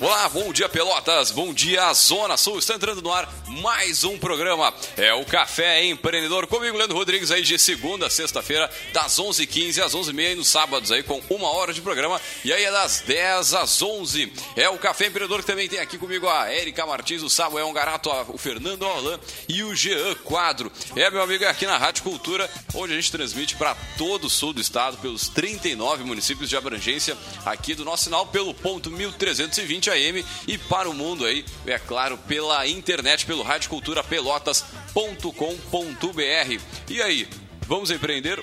Olá, bom dia Pelotas, bom dia Zona Sul. Está entrando no ar mais um programa. É o Café Empreendedor comigo, Leandro Rodrigues, aí de segunda a sexta-feira, das 11h15 às 11h30 e nos sábados aí com uma hora de programa. E aí é das 10 às 11. É o Café Empreendedor que também tem aqui comigo a Erika Martins, o Samuel Garato, o Fernando Alain e o Jean Quadro. É, meu amigo, é aqui na Rádio Cultura, onde a gente transmite para todo o sul do estado, pelos 39 municípios de abrangência aqui do nosso sinal, pelo ponto 1320 AM e para o mundo aí, é claro, pela internet, pelo radioculturapelotas.com.br. E aí, vamos empreender?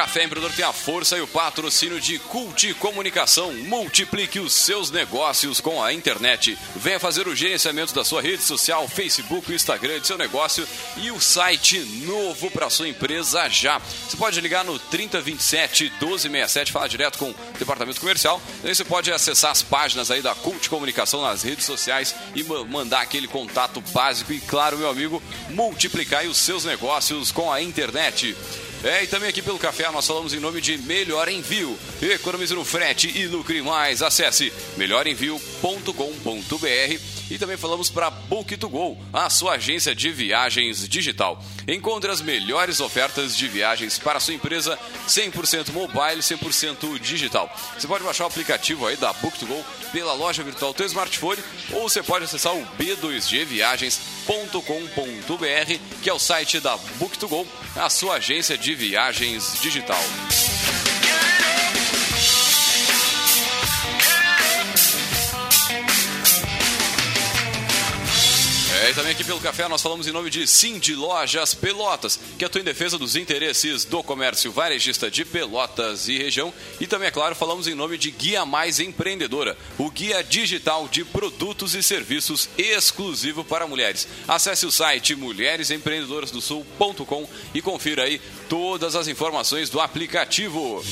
Café Empreendedor tem a força e o patrocínio de Cult Comunicação. Multiplique os seus negócios com a internet. Venha fazer o gerenciamento da sua rede social, Facebook, Instagram de seu negócio e o site novo para sua empresa já. Você pode ligar no 3027 1267, falar direto com o departamento comercial. Você pode acessar as páginas aí da Cult Comunicação nas redes sociais e mandar aquele contato básico e, claro, meu amigo, multiplicar os seus negócios com a internet. É, e também aqui pelo café nós falamos em nome de Melhor Envio. Economize no frete e lucre mais. Acesse melhorenvio.com.br e também falamos para Book2Go, a sua agência de viagens digital. Encontre as melhores ofertas de viagens para a sua empresa 100% mobile, 100% digital. Você pode baixar o aplicativo aí da Book2Go pela loja virtual do seu smartphone ou você pode acessar o b2gviagens.com.br, que é o site da Book2Go, a sua agência de viagens digital. É, e também aqui pelo café nós falamos em nome de Cindy Lojas Pelotas, que atua em defesa dos interesses do comércio varejista de Pelotas e região. E também, é claro, falamos em nome de Guia Mais Empreendedora, o guia digital de produtos e serviços exclusivo para mulheres. Acesse o site mulheresempreendedorasdosul.com e confira aí todas as informações do aplicativo.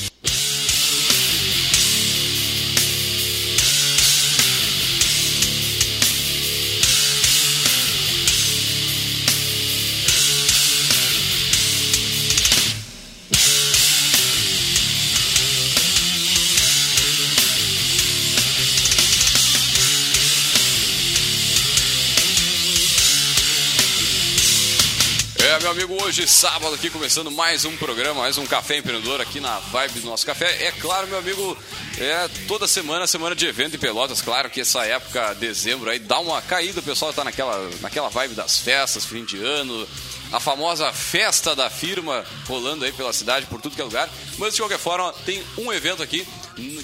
Meu amigo, hoje, sábado, aqui começando mais um programa, mais um Café Empreendedor aqui na Vibe do nosso café. É claro, meu amigo, é toda semana, semana de evento em Pelotas. Claro que essa época, dezembro, aí dá uma caída, o pessoal tá naquela, naquela vibe das festas, fim de ano, a famosa festa da firma rolando aí pela cidade, por tudo que é lugar. Mas de qualquer forma, tem um evento aqui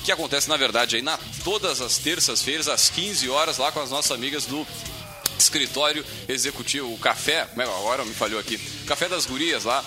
que acontece, na verdade, aí na todas as terças-feiras, às 15 horas, lá com as nossas amigas do escritório executivo, o café, é agora me falhou aqui, café das gurias lá,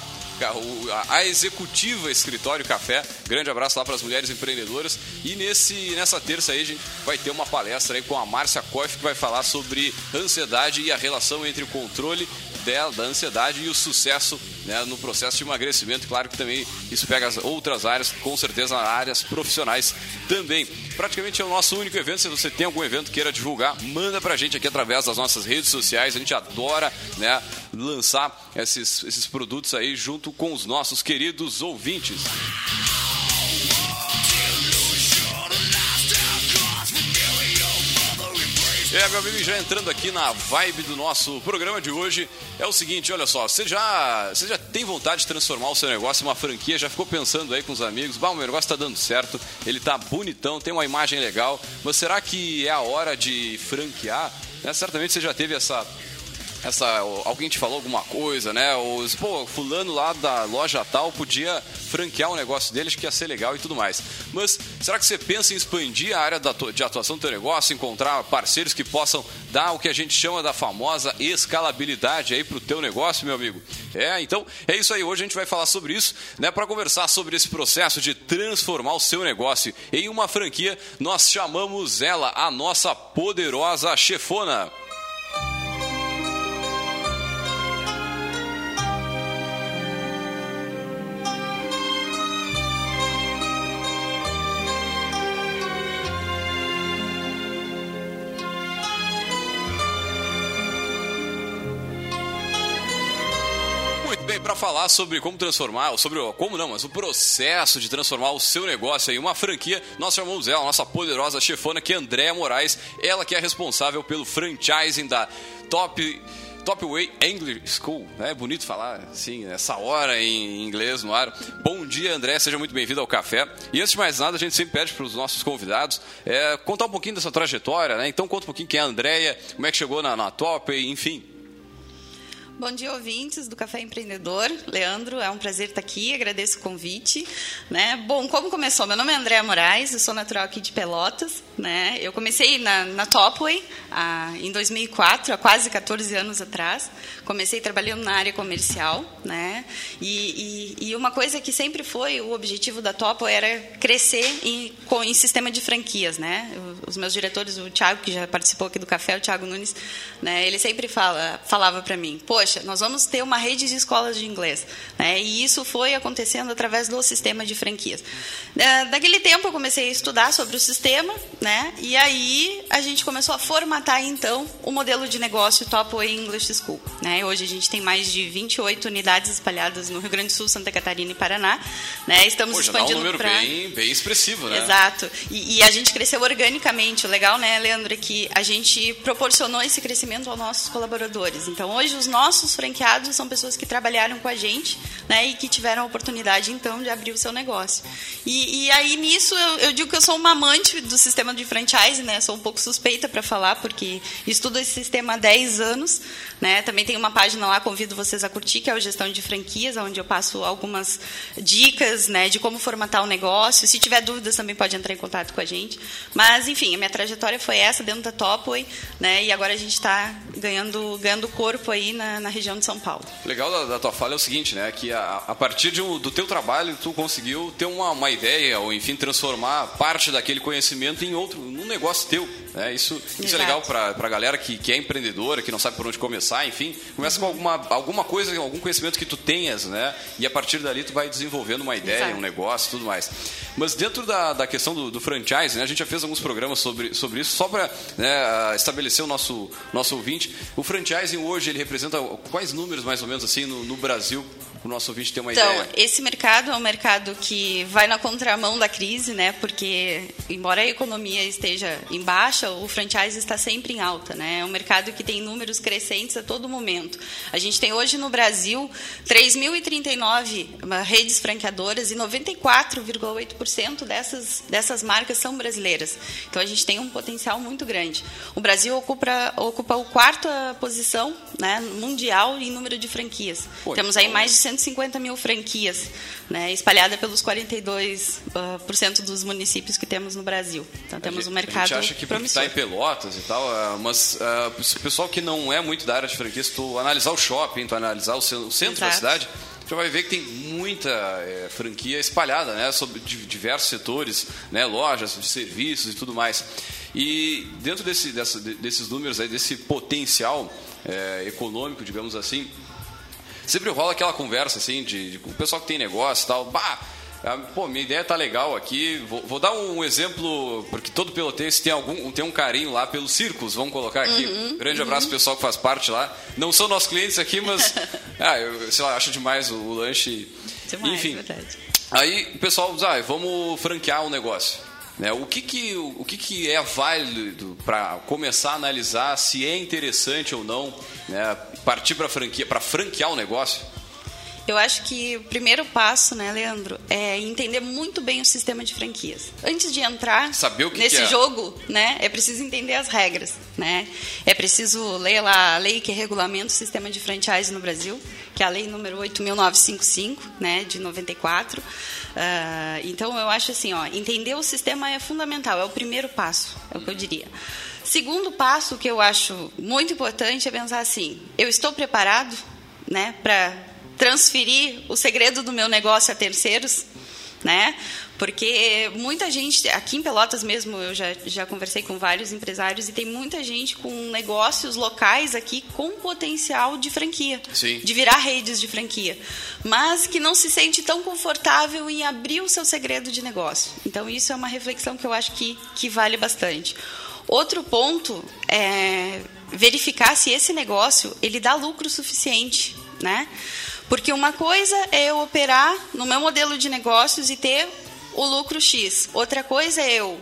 a executiva escritório café. Grande abraço lá para as mulheres empreendedoras. E nesse nessa terça aí a gente vai ter uma palestra aí com a Márcia Koff que vai falar sobre ansiedade e a relação entre o controle dela, da ansiedade e o sucesso né, no processo de emagrecimento. Claro que também isso pega as outras áreas, com certeza áreas profissionais também. Praticamente é o nosso único evento. Se você tem algum evento queira divulgar, manda pra gente aqui através das nossas redes sociais. A gente adora né, lançar esses, esses produtos aí junto com os nossos queridos ouvintes. É, meu amigo, já entrando aqui na vibe do nosso programa de hoje, é o seguinte, olha só, você já, você já tem vontade de transformar o seu negócio em uma franquia, já ficou pensando aí com os amigos, bah, o meu negócio está dando certo, ele está bonitão, tem uma imagem legal, mas será que é a hora de franquear? É, certamente você já teve essa essa alguém te falou alguma coisa, né? Os, pô, fulano lá da loja tal podia franquear o um negócio deles que ia ser legal e tudo mais. Mas será que você pensa em expandir a área de atuação do teu negócio, encontrar parceiros que possam dar o que a gente chama da famosa escalabilidade aí pro teu negócio, meu amigo? É, então é isso aí. Hoje a gente vai falar sobre isso, né? Para conversar sobre esse processo de transformar o seu negócio em uma franquia, nós chamamos ela a nossa poderosa chefona. Falar sobre como transformar, sobre como não, mas o processo de transformar o seu negócio em uma franquia. Nós chamamos ela, nossa poderosa chefona, que é Andréa Moraes, ela que é responsável pelo franchising da Top Top Way English School. É bonito falar assim, essa hora em inglês no ar. Bom dia, André, seja muito bem-vindo ao café. E antes de mais nada, a gente sempre pede para os nossos convidados é, contar um pouquinho dessa trajetória, né? Então conta um pouquinho quem é a Andréia, como é que chegou na, na Top, enfim. Bom dia, ouvintes do Café Empreendedor. Leandro, é um prazer estar aqui, agradeço o convite. Né? Bom, como começou? Meu nome é Andréa Moraes, eu sou natural aqui de Pelotas. Né? Eu comecei na, na Topway ah, em 2004, há quase 14 anos atrás. Comecei trabalhando na área comercial. Né? E, e, e uma coisa que sempre foi o objetivo da Topway era crescer em, com, em sistema de franquias. Né? Os meus diretores, o Thiago, que já participou aqui do Café, o Thiago Nunes, né? ele sempre fala, falava para mim, poxa, poxa, nós vamos ter uma rede de escolas de inglês. Né? E isso foi acontecendo através do sistema de franquias. Daquele tempo eu comecei a estudar sobre o sistema, né? e aí a gente começou a formatar, então, o modelo de negócio Top Way English School. Né? Hoje a gente tem mais de 28 unidades espalhadas no Rio Grande do Sul, Santa Catarina e Paraná. Né? Estamos Poxa, expandindo dá um número pra... bem, bem expressivo, né? Exato. E, e, a gente cresceu organicamente. O legal, né, Leandro, é que a gente proporcionou esse crescimento aos nossos colaboradores. Então, hoje os nossos nossos franqueados são pessoas que trabalharam com a gente né, e que tiveram a oportunidade, então, de abrir o seu negócio. E, e aí, nisso, eu, eu, digo que eu sou uma amante do sistema de franchise, né? Sou um pouco suspeita para falar, porque estudo esse sistema há 10 anos. Né? Também tem uma página lá, convido vocês a curtir, que é o Gestão de Franquias, onde eu passo algumas dicas né, de como formatar o negócio. Se tiver dúvidas, também pode entrar em contato com a gente. Mas, enfim, a minha trajetória foi essa, dentro da Topway, né? e agora a gente está ganhando, ganhando corpo aí na, na região de São Paulo. Legal da, da, tua fala é o seguinte, né? Que a, a partir um, do teu trabalho, tu conseguiu ter uma, uma ideia, ou enfim, transformar parte daquele conhecimento em outro, num negócio teu. Né? Isso, isso é legal para a galera que, que é empreendedora, que não sabe por onde começar, enfim. Começa com alguma, alguma coisa, algum conhecimento que tu tenhas, né? E a partir dali tu vai desenvolvendo uma ideia, Exato. um negócio tudo mais. Mas dentro da, da questão do, do franchise, né? A gente já fez alguns programas sobre, sobre isso, só para né, estabelecer o nosso, nosso ouvinte. O franchising hoje, ele representa quais números, mais ou menos, assim, no, no Brasil o nosso ouvinte ter uma então, ideia. Então, esse mercado é um mercado que vai na contramão da crise, né? Porque, embora a economia esteja em baixa, o franchise está sempre em alta, né? É um mercado que tem números crescentes a todo momento. A gente tem hoje no Brasil 3.039 redes franqueadoras e 94,8% dessas, dessas marcas são brasileiras. Então, a gente tem um potencial muito grande. O Brasil ocupa, ocupa a quarta posição né, mundial em número de franquias. Pô, Temos aí então mais de 150 mil franquias, né, espalhada pelos 42% uh, por cento dos municípios que temos no Brasil. Então temos gente, um mercado A gente acha que está em Pelotas e tal, uh, mas uh, o pessoal que não é muito da área de franquias, tu analisar o shopping, tu analisar o centro, o centro da cidade, você vai ver que tem muita é, franquia espalhada, né, sobre diversos setores, né, lojas de serviços e tudo mais. E dentro desse, dessa, desses números aí, desse potencial é, econômico, digamos assim, sempre rola aquela conversa assim de, de, o pessoal que tem negócio e tal, bah, ah, pô, minha ideia tá legal aqui. Vou, vou, dar um exemplo, porque todo pelotense tem algum tem um carinho lá pelos circos, vamos colocar aqui. Uhum, Grande uhum. abraço pro pessoal que faz parte lá. Não são nossos clientes aqui, mas ah, eu sei lá, acho demais o, o lanche. Demais, Enfim. Verdade. Aí o pessoal diz, ah, vamos franquear um negócio. Né? O, que, que, o que, que é válido para começar a analisar se é interessante ou não né? partir para franquia, para franquear o negócio? Eu acho que o primeiro passo, né, Leandro, é entender muito bem o sistema de franquias. Antes de entrar que nesse que é. jogo, né, é preciso entender as regras, né? É preciso ler lá a lei que regulamenta o sistema de franchise no Brasil, que é a lei número 8955, né, de 94. Uh, ah, então eu acho assim, ó, entender o sistema é fundamental, é o primeiro passo, é o que eu diria. Segundo passo que eu acho muito importante é pensar assim: eu estou preparado, né, para transferir o segredo do meu negócio a terceiros, né? Porque muita gente, aqui em Pelotas mesmo, eu já, já conversei com vários empresários e tem muita gente com negócios locais aqui com potencial de franquia, Sim. de virar redes de franquia, mas que não se sente tão confortável em abrir o seu segredo de negócio. Então, isso é uma reflexão que eu acho que, que vale bastante. Outro ponto é verificar se esse negócio ele dá lucro suficiente, né? Porque uma coisa é eu operar no meu modelo de negócios e ter o lucro X. Outra coisa é eu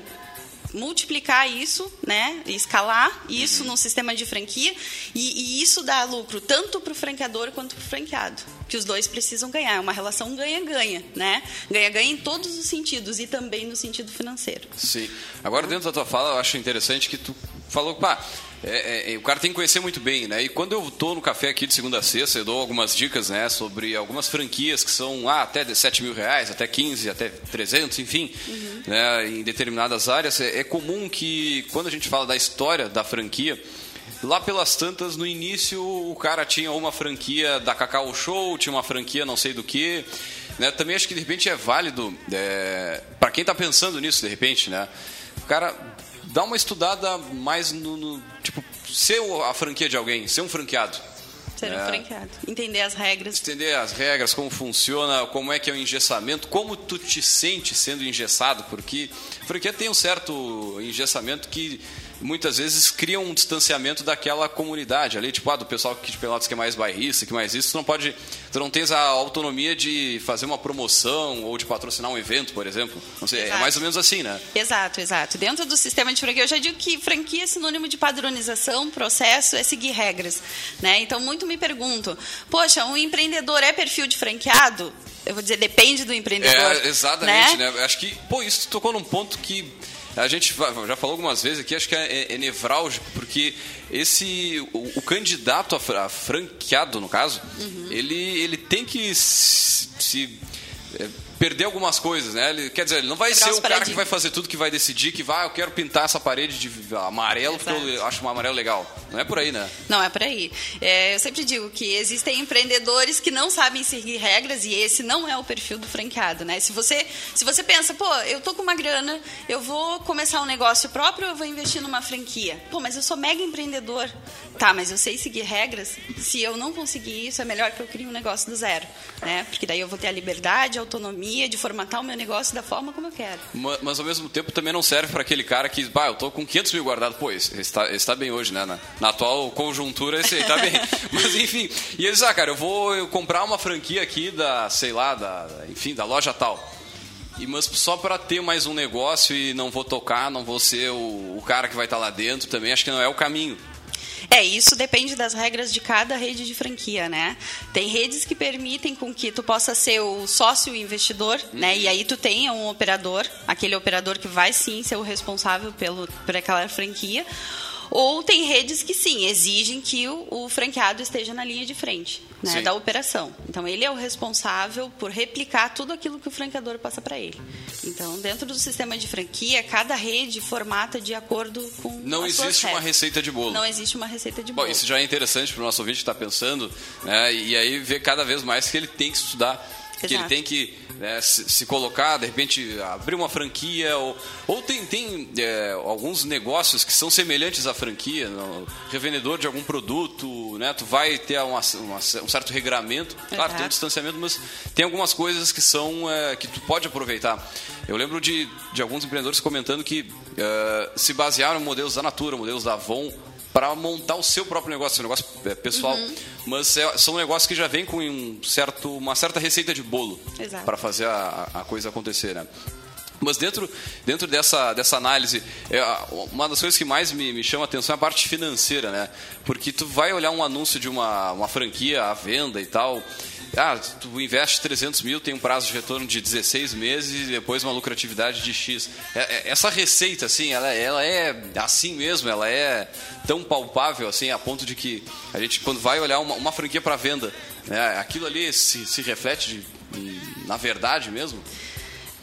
multiplicar isso, né, escalar isso uhum. no sistema de franquia e, e isso dá lucro tanto para o franqueador quanto para o franqueado, que os dois precisam ganhar. É uma relação ganha-ganha, né? Ganha-ganha em todos os sentidos e também no sentido financeiro. Sim. Agora, dentro da tua fala, eu acho interessante que tu falou, pá, é, é, é, o cara tem que conhecer muito bem, né? E quando eu estou no café aqui de segunda a sexta, eu dou algumas dicas, né? Sobre algumas franquias que são ah, até 7 mil reais, até 15, até 300, enfim, uhum. né? Em determinadas áreas. É, é comum que, quando a gente fala da história da franquia, Lá pelas tantas, no início, o cara tinha uma franquia da Cacau Show, tinha uma franquia não sei do que. Né? Também acho que de repente é válido, é, para quem está pensando nisso, de repente, né? O cara dá uma estudada mais no, no tipo, ser a franquia de alguém, ser um franqueado. Ser um é, franqueado. Entender as regras. Entender as regras, como funciona, como é que é o engessamento, como tu te sente sendo engessado, porque franquia tem um certo engessamento que muitas vezes criam um distanciamento daquela comunidade ali, tipo, ah, do pessoal que de Pelotas que é mais bairrista, que mais isso, tu não pode, tu não tens a autonomia de fazer uma promoção ou de patrocinar um evento, por exemplo. Não sei, é exato. é mais ou menos assim, né? Exato, exato. Dentro do sistema de franquia, eu já digo que franquia é sinônimo de padronização, processo, é seguir regras, né? Então, muito me pergunto, poxa, um empreendedor é perfil de franqueado? Eu vou dizer, depende do empreendedor. É, exatamente, né? né? Acho que, pô, isso tocou num ponto que a gente já falou algumas vezes aqui, acho que é, é, é nevrálgico, porque esse o, o candidato a, a, franqueado, no caso, uhum. ele, ele tem que se, se é, perder algumas coisas, né? Ele, quer dizer, ele não vai ser o cara que vai fazer tudo, que vai decidir que vai, ah, eu quero pintar essa parede de amarelo Exato. porque eu acho um amarelo legal. Não é por aí, né? Não é por aí. É, eu sempre digo que existem empreendedores que não sabem seguir regras e esse não é o perfil do franqueado, né? Se você, se você pensa, pô, eu tô com uma grana, eu vou começar um negócio próprio, eu vou investir numa franquia. Pô, mas eu sou mega empreendedor. Tá, mas eu sei seguir regras. Se eu não conseguir isso, é melhor que eu crie um negócio do zero, né? Porque daí eu vou ter a liberdade, a autonomia de formatar o meu negócio da forma como eu quero. Mas, mas ao mesmo tempo também não serve para aquele cara que, bah, eu tô com 500 mil guardado. Pô, esse está, esse está bem hoje, né? Na, na, atual conjuntura, esse aí tá bem. mas enfim, e eles, ah, cara, eu vou comprar uma franquia aqui da, sei lá, da, enfim, da loja tal. E, mas só para ter mais um negócio e não vou tocar, não vou ser o, o cara que vai estar tá lá dentro também, acho que não é o caminho. É, isso depende das regras de cada rede de franquia, né? Tem redes que permitem com que tu possa ser o sócio investidor, né? E aí tu tenha um operador, aquele operador que vai sim ser o responsável pelo, por aquela franquia. Ou tem redes que sim, exigem que o, o franqueado esteja na linha de frente né, da operação. Então, ele é o responsável por replicar tudo aquilo que o franqueador passa para ele. Então, dentro do sistema de franquia, cada rede formata de acordo com. Não existe uma receita de bolo. Não existe uma receita de bolo. Bom, isso já é interessante para o nosso ouvinte que está pensando, né, e aí ver cada vez mais que ele tem que estudar, Exato. que ele tem que né, se, se, colocar, de repente abrir uma franquia, ou, ou tem, tem é, alguns negócios que são semelhantes à franquia, no, revendedor de algum produto, né, tu vai ter uma, uma, um certo regramento, claro, tem um distanciamento, mas tem algumas coisas que são é, que tu pode aproveitar. Eu lembro de, de alguns empreendedores comentando que é, se basearam em modelos da Natura, modelos da Avon, para montar o seu próprio negócio, seu negócio é, pessoal. Uhum. Mas é, são negócios que já vêm com um certo, uma certa receita de bolo para fazer a, a coisa acontecer, né? Mas dentro, dentro dessa, dessa análise, é, uma das coisas que mais me, me chama a atenção é a parte financeira, né? Porque tu vai olhar um anúncio de uma, uma franquia à venda e tal, ah, tu investe 300 mil, tem um prazo de retorno de 16 meses e depois uma lucratividade de X. É, é, essa receita, assim, ela, ela é assim mesmo, ela é tão palpável, assim, a ponto de que a gente, quando vai olhar uma, uma franquia para venda, né, aquilo ali se, se reflete de, na verdade mesmo?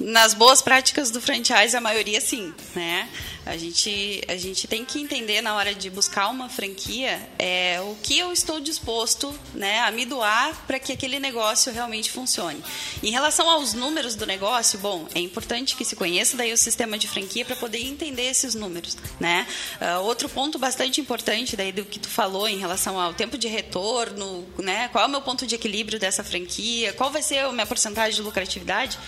Nas boas práticas do franchise, a maioria sim, né? A gente, a gente tem que entender na hora de buscar uma franquia é, o que eu estou disposto né, a me doar para que aquele negócio realmente funcione. Em relação aos números do negócio, bom, é importante que se conheça daí o sistema de franquia para poder entender esses números. Né? Uh, outro ponto bastante importante daí do que tu falou em relação ao tempo de retorno, né, qual é o meu ponto de equilíbrio dessa franquia, qual vai ser a minha porcentagem de lucratividade,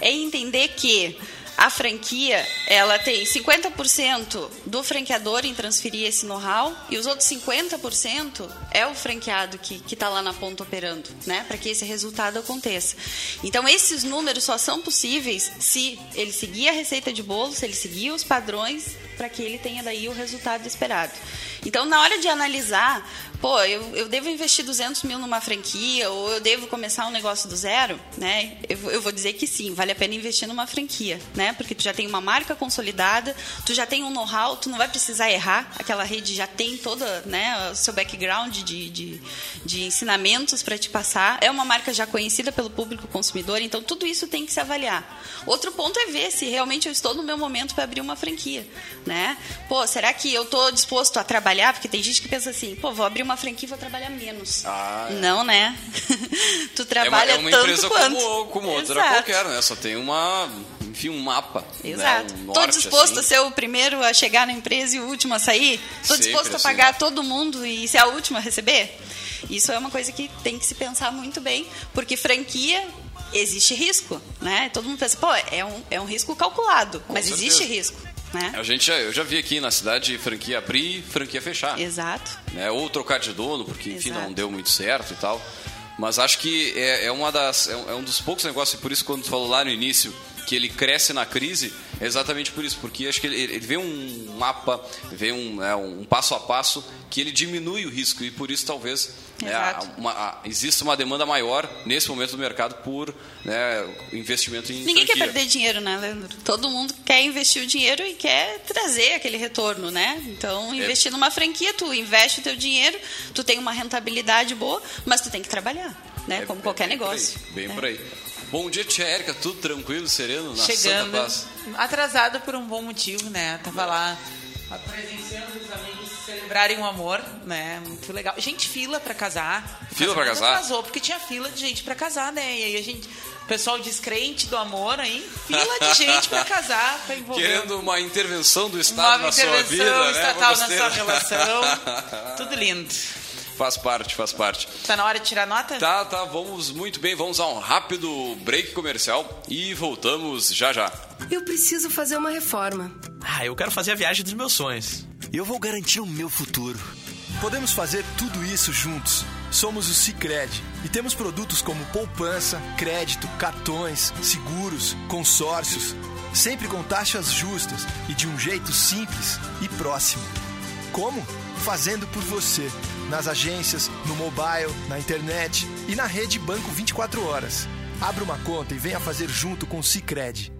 é entender que a franquia, ela tem 50% do franqueador em transferir esse know-how e os outros 50% é o franqueado que está lá na ponta operando, né? Para que esse resultado aconteça. Então, esses números só são possíveis se ele seguir a receita de bolo, se ele seguir os padrões para que ele tenha daí o resultado esperado. Então, na hora de analisar, pô, eu, eu devo investir 200 mil numa franquia ou eu devo começar um negócio do zero, né? Eu, eu vou dizer que sim, vale a pena investir numa franquia, né? Porque tu já tem uma marca consolidada, tu já tem um know-how, tu não vai precisar errar, aquela rede já tem toda, né, o seu background de, de, de ensinamentos para te passar, é uma marca já conhecida pelo público consumidor, então tudo isso tem que se avaliar. Outro ponto é ver se realmente eu estou no meu momento para abrir uma franquia, né? Pô, será que eu estou disposto a trabalhar? Porque tem gente que pensa assim, pô, vou abrir uma franquia e vou trabalhar menos. Ah, é. Não, né? tu trabalha é uma, é uma tanto empresa quanto. como, como outra Exato. qualquer, né? Só tem uma, enfim, um mapa. Exato. Né? Um norte, disposto assim. a ser o primeiro a chegar na empresa e o último a sair? Sempre disposto a assim. pagar todo mundo e ser a última a receber? Isso é uma coisa que tem que se pensar muito bem, porque franquia existe risco, né? Todo mundo pensa, pô, é um, é um risco calculado, mas certeza. existe risco, né? A gente, já- eu já vi aqui na cidade franquia abrir e franquia fechar. Exato. né? Ou trocar de dono, porque enfim Exato. não deu muito certo e tal. Mas acho que é, é uma das é um, é um dos poucos negócios e por isso quando tu falou lá no início que ele cresce na crise é exatamente por isso porque acho que ele, ele vê um mapa vê um, é, um passo a passo que ele diminui o risco e por isso talvez né, Exato. uma, a- exista uma demanda maior nesse momento do mercado por né, investimento em Ninguém quer franquia. perder dinheiro, né, Leandro? Todo mundo quer investir o dinheiro e quer trazer aquele retorno, né? Então, investir numa franquia, tu investe o teu dinheiro, tu tem uma rentabilidade boa, mas tu tem que trabalhar, né? É- Como é qualquer bem por aí, negócio. bem né? por aí bom dia tia Érica tudo tranquilo sereno na Chegando, Santa Paz atrasado por um bom motivo, né? Tava lá presenciando os amigos celebrarem o amor, né? Muito legal. Gente, fila pra casar. Fila pra Casamento casar? Atrasou, porque tinha fila de gente pra casar, né? E aí a gente, o pessoal descrente do amor aí, fila de gente pra casar, pra envolver. Querendo uma intervenção do Estado uma na sua intervenção vida, né? estatal Vamos na sua relação. Tudo lindo. Faz parte, faz parte. Tá na hora de tirar nota? Tá, tá, vamos muito bem, vamos a um rápido break comercial e voltamos já já. Eu preciso fazer uma reforma. Ah, eu quero fazer a viagem dos meus sonhos. Eu vou garantir o meu futuro. Podemos fazer tudo isso juntos. Somos o Cicred e temos produtos como poupança, crédito, cartões, seguros, consórcios, sempre com taxas justas e de um jeito simples e próximo. Como? Fazendo por você, nas agências, no mobile, na internet e na rede Banco 24 horas. Abra uma conta e venha fazer junto com o Cicred.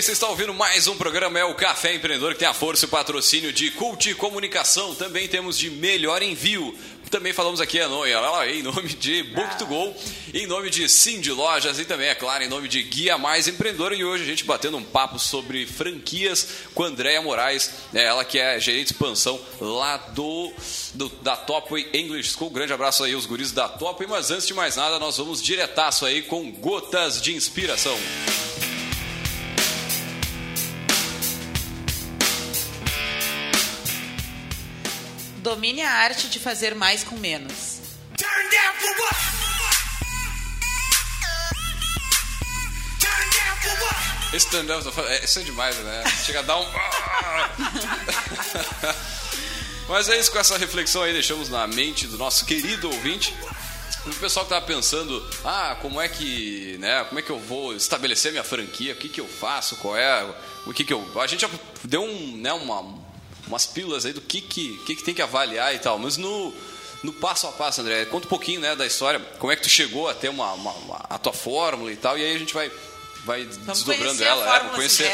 Bem, você está ouvindo mais um programa, é o Café Empreendedor, que tem a força e o patrocínio de Cult Comunicação. Também temos de Melhor Envio. Também falamos aqui em nome de Book2Go, em nome de Sim de Lojas e também, é claro, em nome de Guia Mais Empreendedor. E hoje a gente batendo um papo sobre franquias com a Andréia Moraes, é ela que é gerente de expansão lá do, do da Topway English School. Grande abraço aí aos guris da Topway, mas antes de mais nada, nós vamos diretaço aí com gotas de inspiração. Domine a arte de fazer mais com menos. Esse turn down, é, isso é demais, né? Chega a dar um. Mas é isso, com essa reflexão aí, deixamos na mente do nosso querido ouvinte. O pessoal que tava pensando, ah, como é que, né, como é que eu vou estabelecer minha franquia, o que que eu faço, qual é, o que que eu... A gente já deu um, né, uma, umas pílulas aí do que que, que que tem que avaliar e tal, mas no, no passo a passo, André, conta um pouquinho, né, da história, como é que tu chegou a ter uma, uma, uma a tua fórmula e tal, e aí a gente vai vai Vamos desdobrando a ela, é, fórmula vou conhecer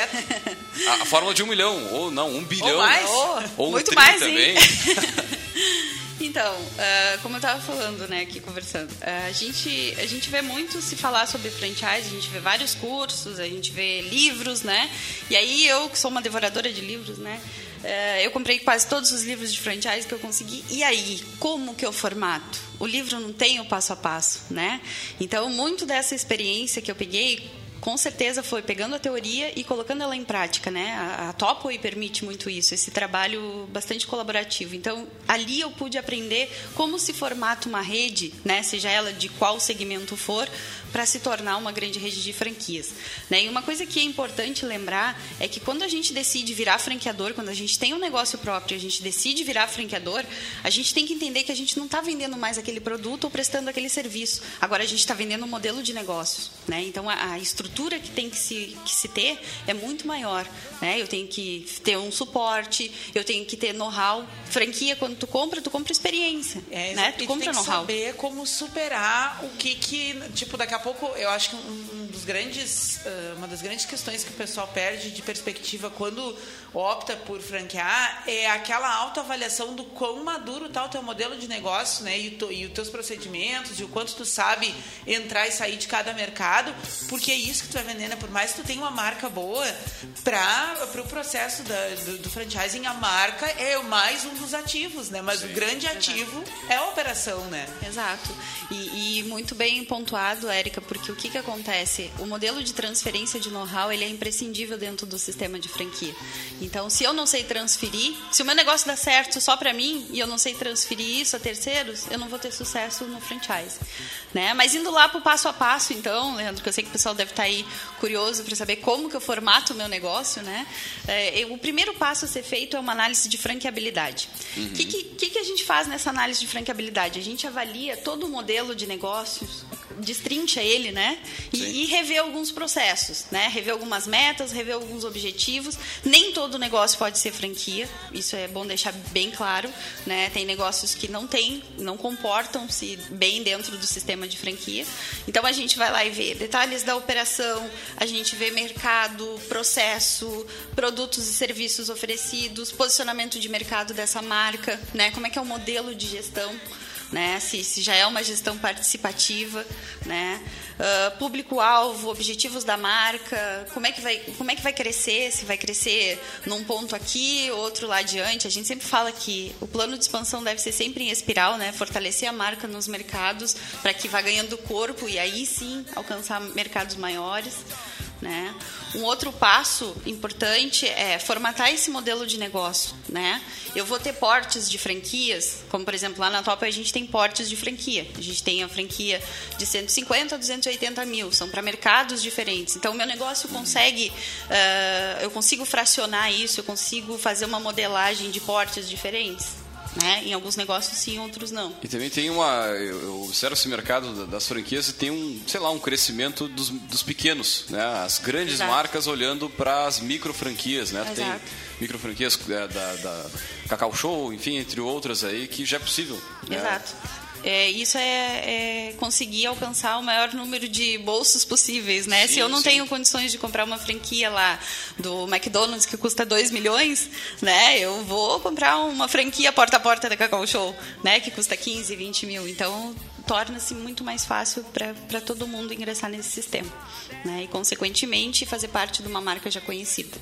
a, a fórmula de um milhão, ou não, um bilhão, mais. ou um Muito mais, também. Então, ah, como eu estava falando, né, aqui conversando, ah, a, gente, a gente vê muito se falar sobre franchise, a gente vê vários cursos, a gente vê livros, né? E aí eu, que sou uma devoradora de livros, né? Ah, eu comprei quase todos os livros de franchise que eu consegui. E aí, como que eu formato? O livro não tem o passo a passo, né? Então, muito dessa experiência que eu peguei com certeza foi pegando a teoria e colocando ela em prática, né? A, a Topway permite muito isso, esse trabalho bastante colaborativo. Então, ali eu pude aprender como se formata uma rede, né? Seja ela de qual segmento for, para se tornar uma grande rede de franquias. Né? E uma coisa que é importante lembrar é que quando a gente decide virar franqueador, quando a gente tem um negócio próprio, a gente decide virar franqueador, a gente tem que entender que a gente não está vendendo mais aquele produto ou prestando aquele serviço. Agora a gente está vendendo um modelo de negócios. Né? Então a, a estrutura que tem que se, que se ter é muito maior. Né? Eu tenho que ter um suporte, eu tenho que ter know-how. Franquia, quando tu compra, tu compra experiência. É, né? Tu compra tem que know-how. saber como superar o que que, tipo, daqui a pouco, eu acho que um, dos grandes, uma das grandes questões que o pessoal perde de perspectiva quando opta por franquear é aquela autoavaliação do quão maduro está o teu modelo de negócio, né, e, o teu- e os teus procedimentos, e o quanto tu sabe entrar e sair de cada mercado, porque é isso que tu vai vender, né? Por mais que tu tenha uma marca boa, para o processo da- do, do franchising, a marca é mais um dos ativos, né? Mas o grande ativo é a operação, né? Exato. E, e muito bem pontuado, Érica, porque o que, que acontece? O modelo de transferência de know-how ele é imprescindível dentro do sistema de franquia. Então, se eu não sei transferir, se o meu negócio dá certo só para mim e eu não sei transferir isso a terceiros, eu não vou ter sucesso no franchise. Né? Mas indo lá para o passo a passo, então, Leandro, que eu sei que o pessoal deve estar aí curioso para saber como que eu formato o meu negócio, né? É, o primeiro passo a ser feito é uma análise de franqueabilidade. O que, que, que que a gente faz nessa análise de franqueabilidade? A gente avalia todo o modelo de negócios, destrincha ele, né? E, e revê alguns processos, né? Revê algumas metas, revê alguns objetivos. Nem todo negócio pode ser franquia, isso é bom deixar bem claro, né? Tem negócios que não têm, não comportam-se bem dentro do sistema de franquia. Então a gente vai lá e vê detalhes da operação, a gente vê mercado, processo, produtos e serviços oferecidos, posicionamento de mercado dessa marca, né? Como é que é o modelo de gestão? Né? Se, se já é uma gestão participativa, né? Ah, Público-alvo, objetivos da marca, como é que vai, como é que vai crescer? Se vai crescer num ponto aqui, outro lá adiante. A gente sempre fala que o plano de expansão deve ser sempre em espiral, né? Fortalecer a marca nos mercados para que vá ganhando corpo e aí sim alcançar mercados maiores. Né? Um outro passo importante é formatar esse modelo de negócio. Né? Eu vou ter portes de franquias, como por exemplo lá na Top a gente tem portes de franquia. A gente tem a franquia de 150 a 280 mil, são para mercados diferentes. Então o meu negócio consegue, ah, eu consigo fracionar isso, eu consigo fazer uma modelagem de portes diferentes. Né? Em alguns negócios sim, em outros não. E também tem uma. Eu, observo esse mercado da- das franquias e tem um, sei lá, um crescimento dos, dos pequenos, né? As grandes Exato. marcas olhando para as micro franquias, né? Tem Exato. micro franquias é, da, da Cacau Show, enfim, entre outras aí, que já é possível. né? É, isso é, é, conseguir alcançar o maior número de bolsos possíveis, né? Sim, Se eu não sim. tenho condições de comprar uma franquia lá do McDonald's que custa 2 milhões, né? Eu vou comprar uma franquia porta a porta da Cacau Show, né? Que custa 15, 20 mil. Então, torna-se muito mais fácil para todo mundo ingressar nesse sistema, né? E, consequentemente, fazer parte de uma marca já conhecida.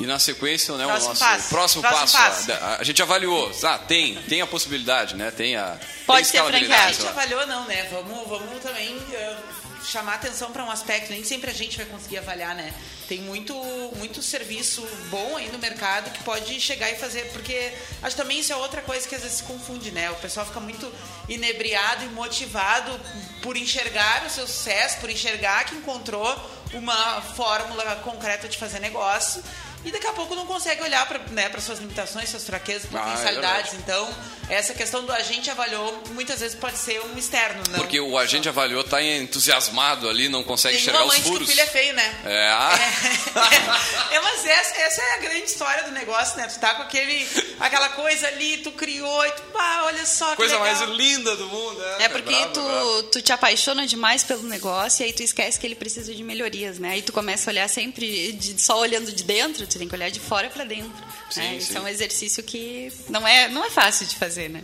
E na sequência, né, próximo o nosso passo. próximo, próximo passo, passo. A, a, gente avaliou, ah, tem, tem a possibilidade, né? Tem a Pode tem ser franqueado. A gente avaliou não, né? Vamos, vamos também uh, chamar atenção para um aspecto, nem sempre a gente vai conseguir avaliar, né? Tem muito, muito serviço bom aí no mercado que pode chegar e fazer, porque acho também isso é outra coisa que às vezes se confunde, né? O pessoal fica muito inebriado e motivado por enxergar o seu sucesso, por enxergar que encontrou uma fórmula concreta de fazer negócio e daqui a pouco não consegue olhar para né, suas limitações, suas fraquezas, Ah, potencialidades. é então, essa questão do agente avaliou muitas vezes pode ser um externo, não. Porque o agente avaliou, tá entusiasmado ali, não consegue Tem enxergar os mãe que o furos. filho é feio, né? É, ah, É, é, mas essa, essa é a grande história do negócio, né? Tu tá com aquele, aquela coisa ali, tu criou e tu, ah, olha só que coisa legal. mais linda do mundo. É, É porque bravo, tu, bravo. tu te apaixona demais pelo negócio e aí tu esquece que ele precisa de melhorias, né? Aí tu começa a olhar sempre de- só olhando de dentro, tu tem que olhar de fora para dentro. Sim, né? sim. Isso é um exercício que não é, não é fácil de fazer, né?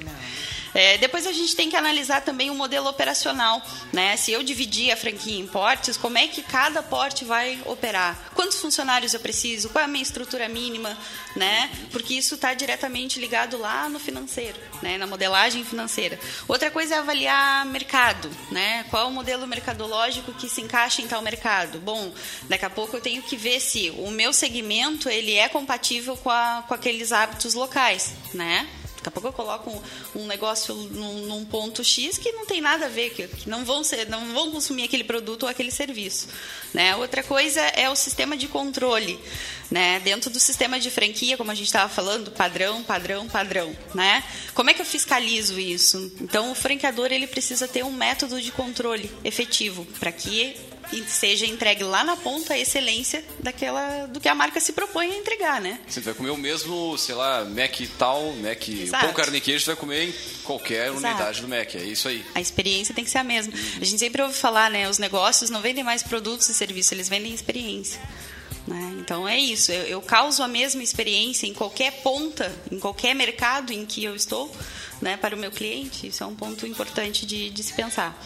É, depois a gente tem que analisar também o modelo operacional, né? Se eu dividir a franquia em portes, como é que cada porte vai operar? Quantos funcionários eu preciso? Qual é a minha estrutura mínima, né? Porque isso está diretamente ligado lá no financeiro, né? Na modelagem financeira. Outra coisa é avaliar mercado, né? Qual é o modelo mercadológico que se encaixa em tal mercado? Bom, daqui a pouco eu tenho que ver se o meu segmento ele é compatível com, a, com aqueles hábitos locais, né? Daqui a pouco eu coloco um, um negócio num, num ponto X que não tem nada a ver, que, que não, vão ser, não vão consumir aquele produto ou aquele serviço. Né? Outra coisa é o sistema de controle. Né? Dentro do sistema de franquia, como a gente estava falando, padrão, padrão, padrão. Né? Como é que eu fiscalizo isso? Então, o franqueador ele precisa ter um método de controle efetivo para que e seja entregue lá na ponta a excelência daquela do que a marca se propõe a entregar, né? Você vai comer o mesmo, sei lá, Mac tal, Mac Exato. pão carne e queijo, você vai comer em qualquer Exato. unidade do Mac. É isso aí. A experiência tem que ser a mesma. A gente sempre ouve falar, né? Os negócios não vendem mais produtos e serviços, eles vendem experiência. Né? Então é isso. Eu, eu causo a mesma experiência em qualquer ponta, em qualquer mercado em que eu estou, né, para o meu cliente. Isso é um ponto importante de, de se pensar.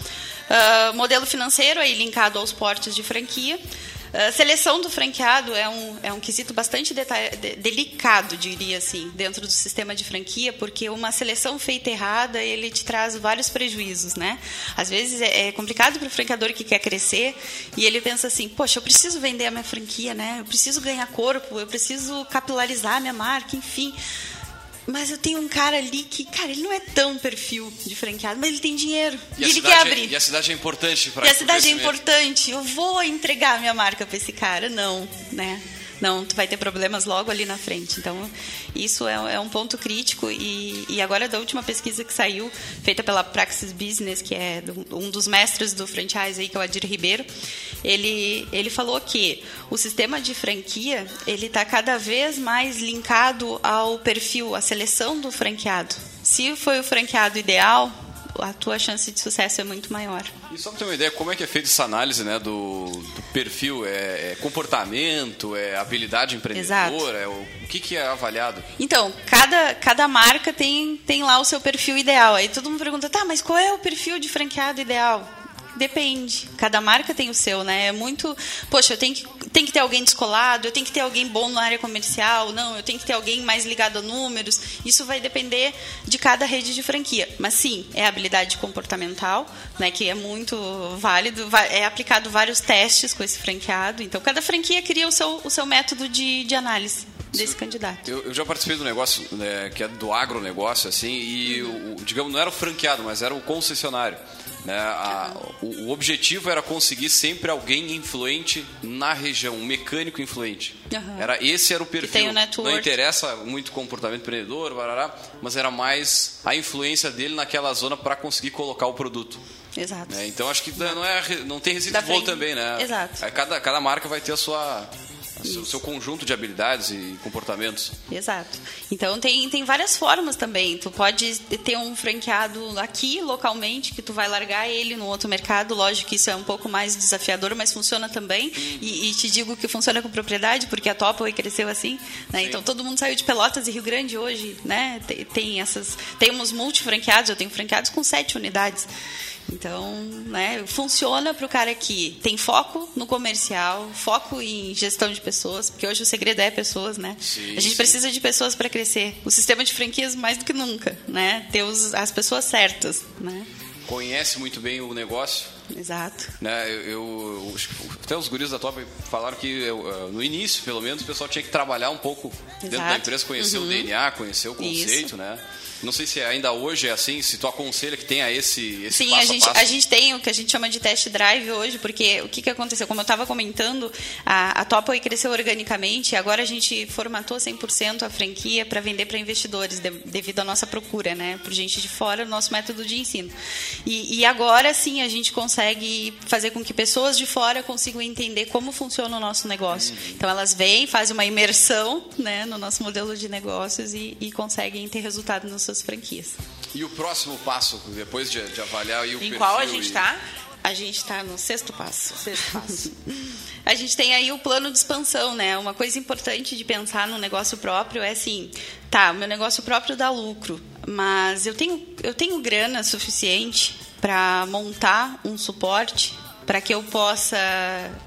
Uh, modelo financeiro aí linkado aos portes de franquia. Uh, seleção do franqueado é um, é um quesito bastante de, delicado, diria assim, dentro do sistema de franquia, porque uma seleção feita errada, ele te traz vários prejuízos, né? Às vezes é, é complicado para o franqueador que quer crescer e ele pensa assim, poxa, eu preciso vender a minha franquia, né? Eu preciso ganhar corpo, eu preciso capilarizar a minha marca, enfim... Mas eu tenho um cara ali que, cara, ele não é tão perfil de franqueado, mas ele tem dinheiro. E, E, ele quer é- abrir. e a cidade é importante para E a cidade é importante. Eu vou entregar minha marca para esse cara. Não, né? Não, tu vai ter problemas logo ali na frente. Então, isso é, é um ponto crítico. E, e agora, da última pesquisa que saiu, feita pela Praxis Business, que é do- um dos mestres do franchise aí, que é o Adir Ribeiro, ele, ele falou que o sistema de franquia ele está cada vez mais linkado ao perfil, à seleção do franqueado. Se foi o franqueado ideal, a tua chance de sucesso é muito maior. E só para ter uma ideia, como é que é feita essa análise né, do, do perfil? É, é comportamento? É habilidade empreendedora? É o, o que, que é avaliado? Então, cada, cada marca tem, tem lá o seu perfil ideal. Aí todo mundo pergunta, tá, mas qual é o perfil de franqueado ideal? Depende. Cada marca tem o seu, né? É muito. Poxa, eu tenho que, tenho que ter alguém descolado, eu tenho que ter alguém bom na área comercial, não, eu tenho que ter alguém mais ligado a números. Isso vai depender de cada rede de franquia. Mas sim, é habilidade comportamental, né? Que é muito válido. É aplicado vários testes com esse franqueado. Então, cada franquia cria o seu, o seu método de, de análise desse candidato. Eu, eu já participei do negócio né, que é do agronegócio, assim, e, o, o- digamos, não era o franqueado, mas era o concessionário. Né? A- o, o objetivo era conseguir sempre alguém influente na região, um mecânico influente. Aham. Era, esse era o perfil. o. Não interessa muito o comportamento empreendedor, barará, mas era mais a influência dele naquela zona para conseguir colocar o produto. Exato. né? Então acho que não, é, não tem bolo frente. também, né? Exato. Aí Cada, cada marca vai ter a sua, o seu conjunto de habilidades e comportamentos. Exato. Então tem, tem várias formas também. Tu pode ter um franqueado aqui localmente que tu vai largar ele no outro mercado. Lógico que isso é um pouco mais desafiador, mas funciona também. E, e te digo que funciona com propriedade, porque a Topaway cresceu assim. Né? Então todo mundo saiu de Pelotas e Rio Grande hoje, né? Tem, tem essas. Temos multifranqueados, eu tenho franqueados com sete unidades. Então, né, funciona para o cara que tem foco no comercial, foco em gestão de pessoas, porque hoje o segredo é pessoas, né? Sim, a gente sim. precisa de pessoas para crescer. O sistema de franquias mais do que nunca, né? Ter os, as pessoas certas, né? Conhece muito bem o negócio. Exato. Né, eu, eu- os- até os guris da Top falaram que eu, eh, no início, pelo menos, o pessoal tinha que trabalhar um pouco dentro da Exato. empresa, conhecer o Uhum. DNA, conhecer o conceito, Isso. né? Não sei se ainda hoje é assim, se tu aconselha que tenha esse, esse Sim, passo a gente, a a gente tem o que a gente chama de test drive hoje, porque o que, que aconteceu? Como eu estava comentando, a, a cresceu organicamente e agora a gente formatou 100% a franquia para vender para investidores, de- devido à nossa procura, né? Por gente de fora, o nosso método de ensino. E, e agora sim a gente consegue fazer com que pessoas de fora consigam entender como funciona o nosso negócio. Então elas vêm, fazem uma imersão né, no nosso modelo de negócios e, e conseguem ter resultado nas suas franquias. E o próximo passo, depois de, de avaliar aí o Em perfil qual a gente e- tá? A gente está no sexto passo. Sexto passo. A gente tem aí o plano de expansão, né? Uma coisa importante de pensar no negócio próprio é assim, tá, o meu negócio próprio dá lucro, mas eu tenho, eu tenho grana suficiente para montar um suporte para que eu possa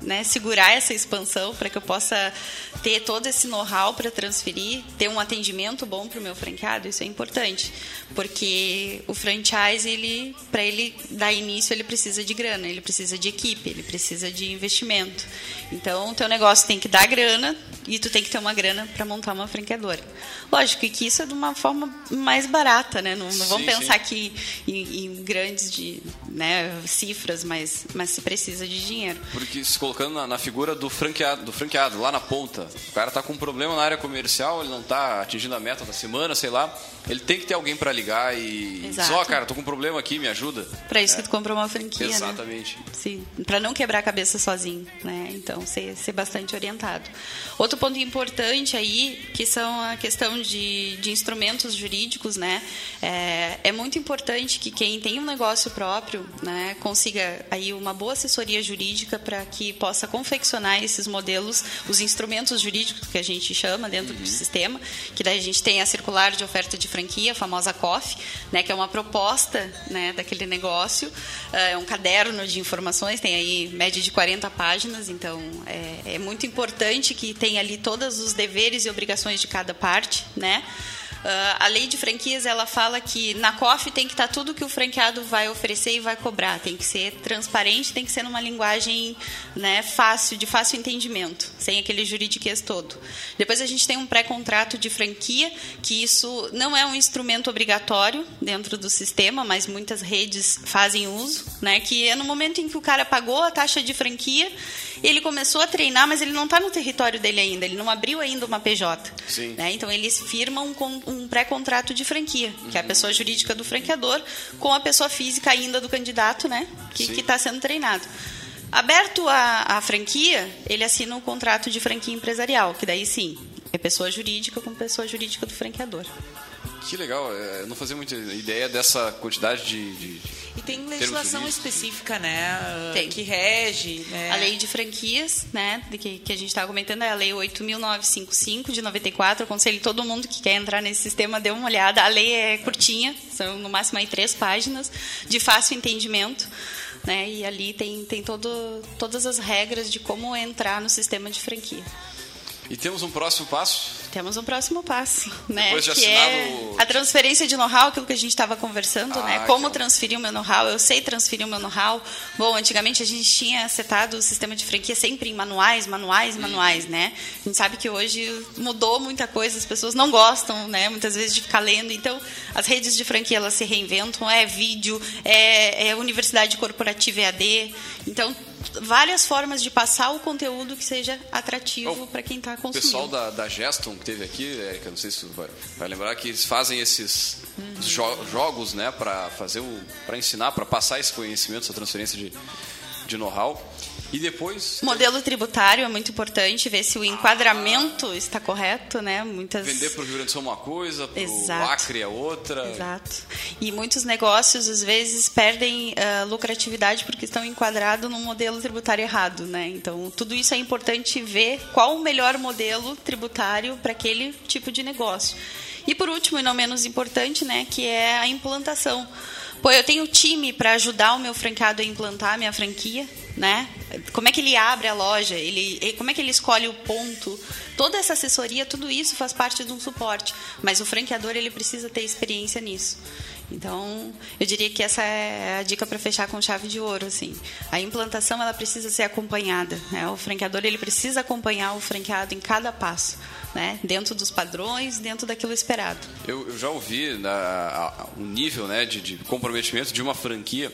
né, segurar essa expansão, para que eu possa ter todo esse know-how para transferir, ter um atendimento bom para o meu franqueado, isso é importante, porque o franchise, ele, para ele dar início, ele precisa de grana, ele precisa de equipe, ele precisa de investimento. Então, o teu negócio tem que dar grana e tu tem que ter uma grana para montar uma franqueadora. Lógico que isso é de uma forma mais barata, né? Não, não vamos Sim, pensar sim. aqui em, em grandes de, né, cifras, mas, mas precisa de dinheiro. Porque se colocando na, na figura do franqueado, do franqueado, lá na ponta, o cara tá com um problema na área comercial, ele não tá atingindo a meta da semana, sei lá, ele tem que ter alguém para ligar e só, cara, tô com um problema aqui, me ajuda. Para isso que tu comprou uma franquia, né? Exatamente. Sim, para não quebrar a cabeça sozinho, né? Então, ser, ser bastante orientado. Outro ponto importante aí, que são a questão de, de instrumentos jurídicos, né? É, é muito importante que quem tem um negócio próprio, né, consiga aí uma boa assessoria jurídica para que possa confeccionar esses modelos, os instrumentos jurídicos que a gente chama dentro do sistema, que daí a gente tem a circular de oferta de franquia, a famosa COF, né, que é uma proposta, né, daquele negócio, é um caderno de informações, tem aí média de 40 páginas, então é, é muito importante que tenha ali todos os deveres e obrigações de cada parte, né? Ah, a lei de franquias ela fala que na COF tem que estar tudo que o franqueado vai oferecer e vai cobrar, tem que ser transparente, tem que ser numa linguagem né, fácil, de fácil entendimento, sem aquele juridiquês todo. Depois a gente tem um pré-contrato de franquia, que isso não é um instrumento obrigatório dentro do sistema, mas muitas redes fazem uso, né, que é no momento em que o cara pagou a taxa de franquia, ele começou a treinar, mas ele não está no território dele ainda, ele não abriu ainda uma PJ. Sim. né? Então eles firmam um, um pré-contrato de franquia, que é a pessoa jurídica do franqueador com a pessoa física ainda do candidato, né? Que está sendo treinado. Aberto a, a franquia, ele assina um contrato de franquia empresarial, que daí sim, é pessoa jurídica com pessoa jurídica do franqueador. Que legal, é, eu não fazia muita ideia dessa quantidade de. de- E tem legislação específica, né? uh, Tem. Que rege. Né? A lei de franquias, né, de que, que a gente estava comentando, é a lei 8.955 de 94. Aconselho todo mundo que quer entrar nesse sistema, dê uma olhada. A lei é curtinha, são no máximo aí três páginas, de fácil entendimento. Né, e ali tem, tem todo, todas as regras de como entrar no sistema de franquia. E temos um próximo passo. Temos um próximo passo, né? Depois de que assinar é o- a transferência de know-how, aquilo que a gente estava conversando, Ah, né? que Como um- transferir o meu know-how? Eu sei transferir o meu know-how. Bom, antigamente a gente tinha setado o sistema de franquia sempre em manuais, manuais, manuais, né? A gente sabe que hoje mudou muita coisa, as pessoas não gostam, né? Muitas vezes de ficar lendo. Então, as redes de franquia elas se reinventam. É vídeo, é, é universidade corporativa EAD. Então, várias formas de passar o conteúdo que seja atrativo para quem está O consumindo. pessoal da, da Geston que teve aqui, Erika, não sei se vai, vai lembrar, que eles fazem esses jo- jogos né, para fazer o. para ensinar, para passar esse conhecimento, essa transferência de, de know-how. E depois. Modelo tributário é muito importante, ver se o enquadramento ah. está correto, né? Muitas... Vender para o Rio Grande do Sul uma coisa, para o Acre é outra. Exato. E muitos negócios, às vezes, perdem uh, lucratividade porque estão enquadrados num modelo tributário errado, né? Então, tudo isso é importante ver qual o melhor modelo tributário para aquele tipo de negócio. E por último, e não menos importante, né, que é a implantação. Pô, eu tenho time para ajudar o meu franqueado a implantar a minha franquia, né? Como é que ele abre a loja? Ele, como é que ele escolhe o ponto? Toda essa assessoria, tudo isso faz parte de um suporte. Mas o franqueador ele precisa ter experiência nisso. Então, eu diria que essa é a dica para fechar com chave de ouro, assim. A implantação ela precisa ser acompanhada, né? O franqueador ele precisa acompanhar o franqueado em cada passo, né? Dentro dos padrões, dentro daquilo esperado. Eu, eu já ouvi né, o nível, né, de, de comprometimento de uma franquia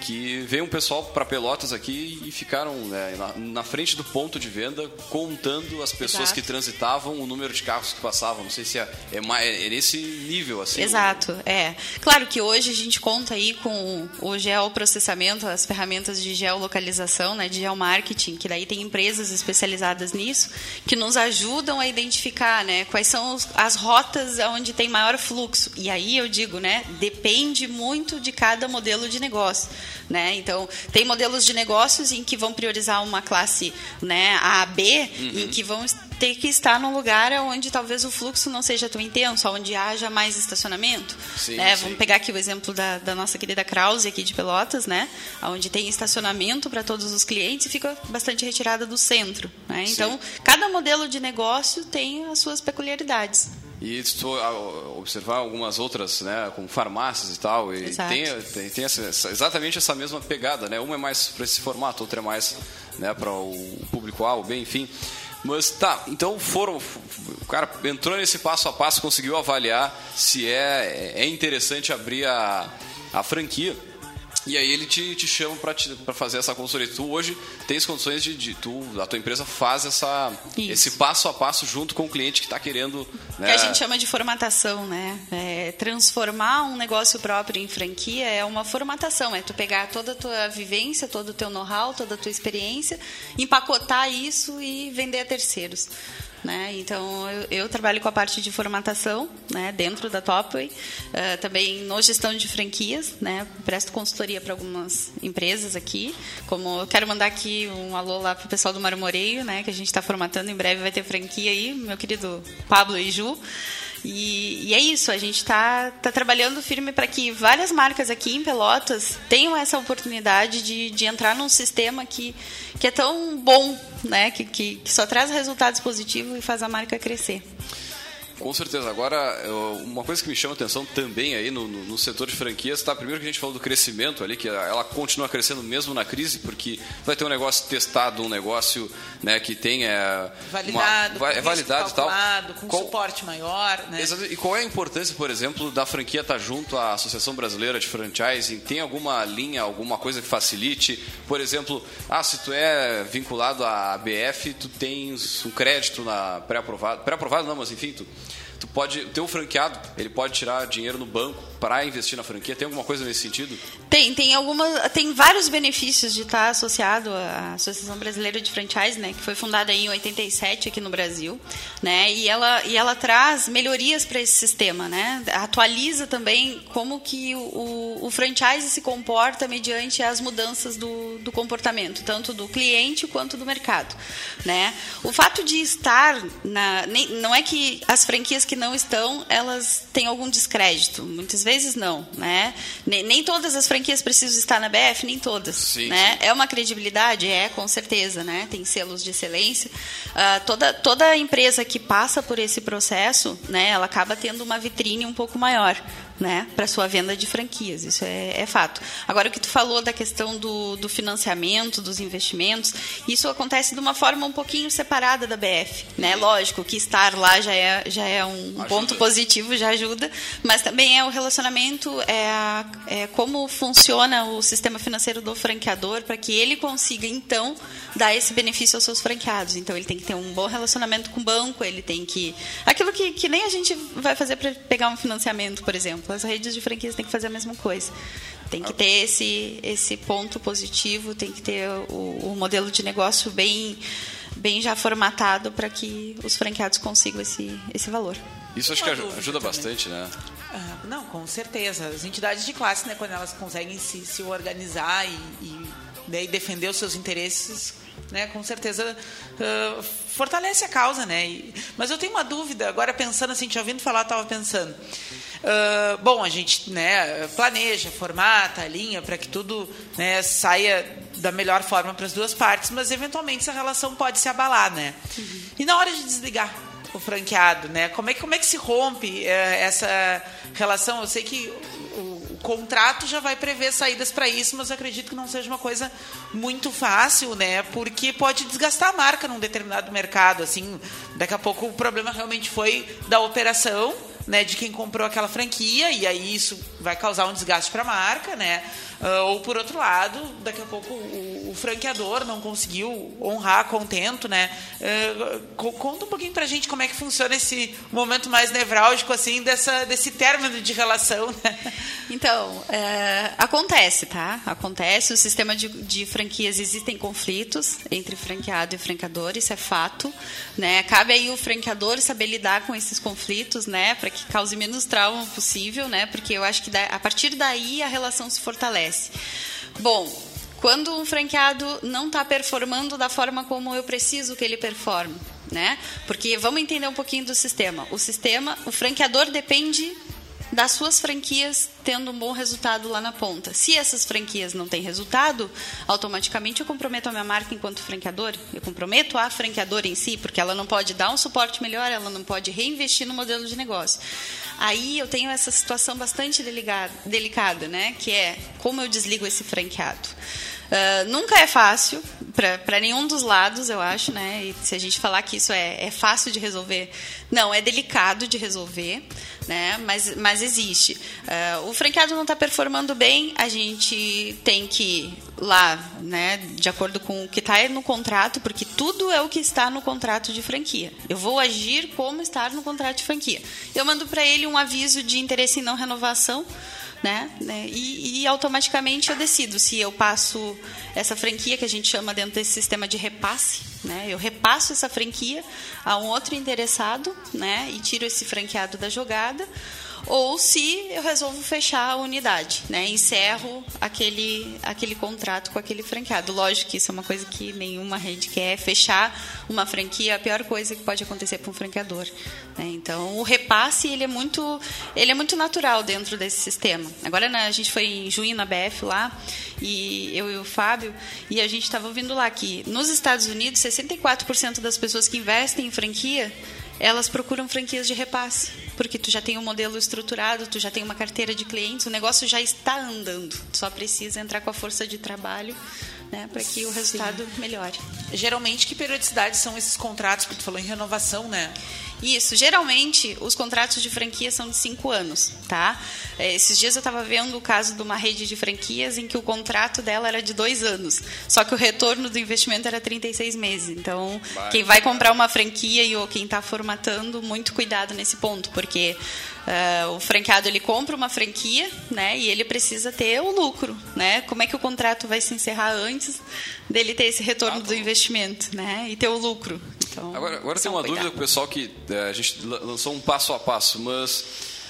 que veio um pessoal para Pelotas aqui e ficaram né, na, na, frente do ponto de venda contando as pessoas Exato. que transitavam, o número de carros que passavam. Não sei se é, é, é nesse nível assim. Exato, é. Claro que hoje a gente conta aí com o geoprocessamento, as ferramentas de geolocalização, né, de geomarketing, que daí tem empresas especializadas nisso que nos ajudam a identificar, né, quais são os, as rotas onde tem maior fluxo. E aí eu digo, né, depende muito de cada modelo de negócio. Né? Então, tem modelos de negócios em que vão priorizar uma classe né, A, B, uhum. em que vão ter que estar num lugar onde talvez o fluxo não seja tão intenso, onde haja mais estacionamento. Sim, né? sim. Vamos pegar aqui o exemplo da, da, nossa querida Krause aqui de Pelotas, né? onde tem estacionamento para todos os clientes e fica bastante retirada do centro. Né? Então, cada modelo de negócio tem as suas peculiaridades. E estou observar algumas outras, né, como farmácias e tal, e Exato. tem, tem, tem essa, exatamente essa mesma pegada, né? Uma é mais para esse formato, outra é mais né, para o público-alvo, bem, enfim. Mas tá, então foram. O cara entrou nesse passo a passo, conseguiu avaliar se é, é interessante abrir a, a franquia. E aí ele te, te chama para fazer essa consultoria. Tu hoje tens condições de, de, tu, a tua empresa faz essa, esse passo a passo junto com o cliente que está querendo. Né? Que a gente chama de formatação, né? É, transformar um negócio próprio em franquia é uma formatação. É tu pegar toda a tua vivência, todo o teu know-how, toda a tua experiência, empacotar isso e vender a terceiros. Né? Então, eu, eu, trabalho com a parte de formatação né, dentro da Topway, uh, também no gestão de franquias, né? presto consultoria para algumas empresas aqui. Como eu quero mandar aqui um alô lá para o pessoal do Marmoreio, né, que a gente está formatando, em breve vai ter franquia aí, meu querido Pablo e Ju. E, e, é isso, a gente está tá trabalhando firme para que várias marcas aqui em Pelotas tenham essa oportunidade de, de entrar num sistema que, que é tão bom, né? que, que, que só traz resultados positivos e faz a marca crescer. Com certeza. Agora, uma coisa que me chama a atenção também aí no, no, no, setor de franquias, tá? Primeiro que a gente falou do crescimento ali, que ela continua crescendo mesmo na crise, porque vai ter um negócio testado, um negócio né, que tem é, validado, uma, é validado e tal. Com qual, suporte maior. Né? E qual é a importância, por exemplo, da franquia estar tá junto à Associação Brasileira de Franchising? Tem alguma linha, alguma coisa que facilite? Por exemplo, ah, se tu é vinculado à ABF, tu tens um crédito na pré-aprovado. Pré-aprovado não, mas enfim, tu pode, o teu franqueado, ele pode tirar dinheiro no banco para investir na franquia? Tem alguma coisa nesse sentido? Tem, tem alguma, tem vários benefícios de estar associado à Associação Brasileira de Franchise, né, que foi fundada em 87 aqui no Brasil, né, e ela e ela traz melhorias para esse sistema, né, atualiza também como que o, o franchise se comporta mediante as mudanças do, do comportamento, tanto do cliente quanto do mercado, né. O fato de estar na, nem, não é que as franquias que não estão, elas têm algum descrédito, muitas vezes não, né? Nem, nem, todas as franquias precisam estar na BF, nem todas, sim, né? Sim. É uma credibilidade, é com certeza, né? Tem selos de excelência. Uh, toda toda empresa que passa por esse processo, né? Ela acaba tendo uma vitrine um pouco maior, né, para sua venda de franquias. Isso é, é, fato. Agora, o que tu falou da questão do, do, financiamento, dos investimentos, isso acontece de uma forma um pouquinho separada da BF. Né? Lógico que estar lá já é, já é um ajuda. ponto positivo, já ajuda, mas também é o relacionamento, é, a, é como funciona o sistema financeiro do franqueador para que ele consiga, então, dar esse benefício aos seus franqueados. Então, ele tem que ter um bom relacionamento com o banco, ele tem que. Aquilo que, que nem a gente vai fazer para pegar um financiamento, por exemplo as redes de franquias têm que fazer a mesma coisa. Tem que ter esse, esse ponto positivo, tem que ter o, o modelo de negócio bem, bem já formatado para que os franqueados consigam esse, esse valor. Isso acho que ajuda bastante, né? Ah, não, com certeza. As entidades de classe, né, quando elas conseguem se, se organizar e, e, né, e defender os seus interesses, né, com certeza uh, fortalece a causa, né? E, mas eu tenho uma dúvida, agora pensando assim, te ouvindo falar, estava pensando. Uh, bom, a gente né, planeja, formata, alinha para que tudo né, saia da melhor forma para as duas partes, mas eventualmente essa relação pode se abalar, né? Uhum. E na hora de desligar o franqueado, né? Como é que, como é que se rompe uh, essa relação? Eu sei que o, o contrato já vai prever saídas para isso, mas acredito que não seja uma coisa muito fácil, né? Porque pode desgastar a marca num determinado mercado, assim, daqui a pouco o problema realmente foi da operação, né, de quem comprou aquela franquia e aí isso vai causar um desgaste para a marca, né? Uh, ou por outro lado, daqui a pouco o, o franqueador não conseguiu honrar contento, né? Uh, conta um pouquinho pra gente como é que funciona esse momento mais nevrálgico, assim, dessa, desse término de relação, né? Então, é, acontece, tá? Acontece. O sistema de, de franquias existem conflitos entre franqueado e franqueador, isso é fato, né? Cabe aí o franqueador saber lidar com esses conflitos, né? Para que cause menos trauma possível, né? Porque eu acho que a partir daí a relação se fortalece. Bom, quando um franqueado não está performando da forma como eu preciso que ele performe, né? Porque vamos entender um pouquinho do sistema. O sistema, o franqueador depende das suas franquias tendo um bom resultado lá na ponta. Se essas franquias não têm resultado, automaticamente eu comprometo a minha marca enquanto franqueador, eu comprometo a franqueadora em si, porque ela não pode dar um suporte melhor, ela não pode reinvestir no modelo de negócio. Aí eu tenho essa situação bastante delicada, né? Que é como eu desligo esse franqueado. Uh, nunca é fácil para nenhum dos lados, eu acho, né? E se a gente falar que isso é, é fácil de resolver, não, é delicado de resolver, né? Mas, mas existe. Uh, o franqueado não está performando bem, a gente tem que lá, né? De acordo com o que está no contrato, porque tudo é o que está no contrato de franquia. Eu vou agir como está no contrato de franquia. Eu mando para ele um aviso de interesse em não renovação né? né? E, e, automaticamente eu decido se eu passo essa franquia que a gente chama dentro desse sistema de repasse, né? Eu repasso essa franquia a um outro interessado, né? E tiro esse franqueado da jogada ou se eu resolvo fechar a unidade, né? Encerro aquele, aquele contrato com aquele franqueado. Lógico que isso é uma coisa que nenhuma rede quer, fechar uma franquia é a pior coisa que pode acontecer para um franqueador. Né? Então, o repasse ele é muito, ele é muito natural dentro desse sistema. Agora né, a gente foi em junho na BF lá e eu e o Fábio e a gente estava ouvindo lá que nos Estados Unidos 64% das pessoas que investem em franquia elas procuram franquias de repasse, porque tu já tem um modelo estruturado, tu já tem uma carteira de clientes, o negócio já está andando, tu só precisa entrar com a força de trabalho né, para que o resultado Sim. melhore. Geralmente, que periodicidade são esses contratos que tu falou em renovação, né? Isso, geralmente os contratos de franquia são de cinco anos, tá? É, esses dias eu estava vendo o caso de uma rede de franquias em que o contrato dela era de dois anos, só que o retorno do investimento era 36 meses. Então, vai, quem vai comprar uma franquia e ou quem está formatando, muito cuidado nesse ponto, porque Uh, o franqueado ele compra uma franquia, né, e ele precisa ter o lucro, né? Como é que o contrato vai se encerrar antes dele ter esse retorno ah, do investimento, né, e ter o lucro? Então, agora, agora tem uma cuidado. dúvida com o pessoal que é, a gente lançou um passo a passo, mas